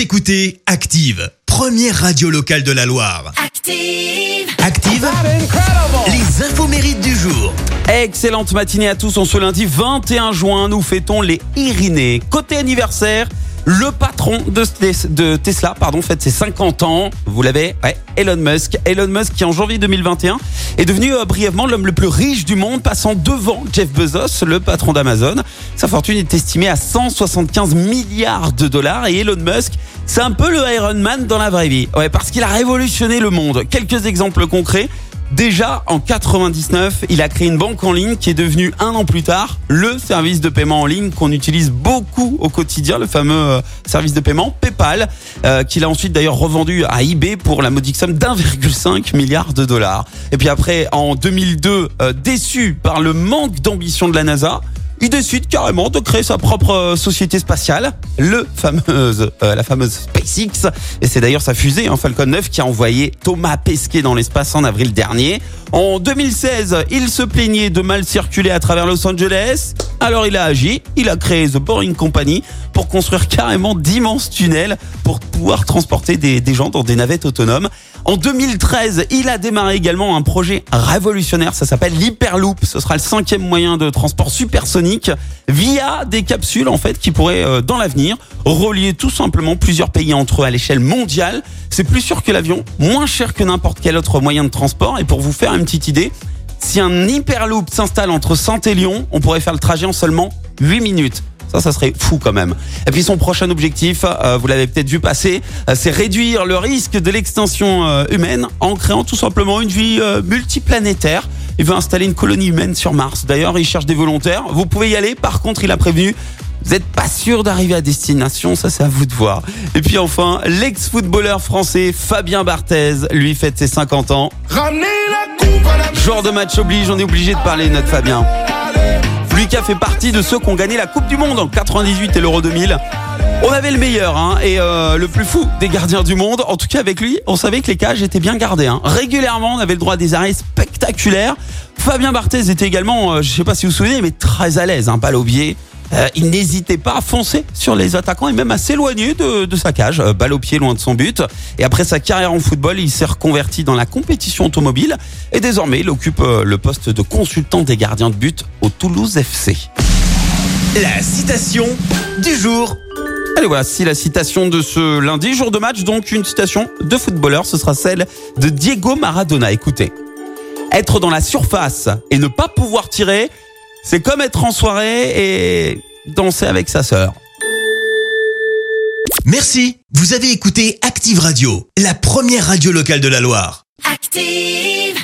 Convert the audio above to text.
Vous écoutez Active, première radio locale de la Loire. Active. Active, les infos mérites du jour. Excellente matinée à tous. En ce lundi 21 juin, nous fêtons les Irinés. Côté anniversaire, le patron de Tesla, pardon, fête ses 50 ans. Vous l'avez, ouais, Elon Musk. Elon Musk qui en janvier 2021 est devenu euh, brièvement l'homme le plus riche du monde, passant devant Jeff Bezos, le patron d'Amazon. Sa fortune est estimée à 175 milliards de dollars et Elon Musk, c'est un peu le Iron Man dans la vraie vie. Ouais, parce qu'il a révolutionné le monde. Quelques exemples concrets. Déjà en 99, il a créé une banque en ligne qui est devenue un an plus tard le service de paiement en ligne qu'on utilise beaucoup au quotidien, le fameux euh, service de paiement PayPal, euh, qu'il a ensuite d'ailleurs revendu à eBay pour la modique somme d'1,5 milliard de dollars. Et puis après, en 2002, euh, déçu par le manque d'ambition de la NASA, il décide carrément de créer sa propre euh, société spatiale, le fameuse, euh, la fameuse SpaceX. Et c'est d'ailleurs sa fusée, hein, Falcon 9, qui a envoyé Thomas Pesquet dans l'espace en avril dernier. En 2016, il se plaignait de mal circuler à travers Los Angeles. Alors il a agi, il a créé The Boring Company pour construire carrément d'immenses tunnels pour pouvoir transporter des, des gens dans des navettes autonomes. En 2013, il a démarré également un projet révolutionnaire, ça s'appelle l'Hyperloop. Ce sera le cinquième moyen de transport supersonique via des capsules en fait qui pourraient euh, dans l'avenir relier tout simplement plusieurs pays entre eux à l'échelle mondiale. C'est plus sûr que l'avion, moins cher que n'importe quel autre moyen de transport. Et pour vous faire une petite idée, si un Hyperloop s'installe entre Saint et Lyon, on pourrait faire le trajet en seulement 8 minutes. Ça, ça serait fou quand même. Et puis son prochain objectif, euh, vous l'avez peut-être vu passer, euh, c'est réduire le risque de l'extinction euh, humaine en créant tout simplement une vie multiplanétaire. Il veut installer une colonie humaine sur Mars. D'ailleurs, il cherche des volontaires. Vous pouvez y aller. Par contre, il a prévenu. Vous n'êtes pas sûr d'arriver à destination, ça c'est à vous de voir. Et puis enfin, l'ex-footballeur français Fabien Barthez, lui fête ses 50 ans. Genre de match oblige, on est obligé de parler notre Fabien. Lui fait partie de ceux qui ont gagné la Coupe du Monde en 98 et l'Euro 2000. On avait le meilleur hein, et euh, le plus fou des gardiens du monde. En tout cas avec lui, on savait que les cages étaient bien gardées. Hein. Régulièrement, on avait le droit à des arrêts spectaculaires. Fabien Barthez était également, euh, je sais pas si vous vous souvenez, mais très à l'aise, hein, balle au pied. Euh, il n'hésitait pas à foncer sur les attaquants et même à s'éloigner de, de sa cage, euh, balle au pied loin de son but. Et après sa carrière en football, il s'est reconverti dans la compétition automobile et désormais il occupe euh, le poste de consultant des gardiens de but au Toulouse FC. La citation du jour. Allez voilà, si la citation de ce lundi, jour de match, donc une citation de footballeur, ce sera celle de Diego Maradona. Écoutez, être dans la surface et ne pas pouvoir tirer, c'est comme être en soirée et danser avec sa sœur. Merci. Vous avez écouté Active Radio, la première radio locale de la Loire. Active.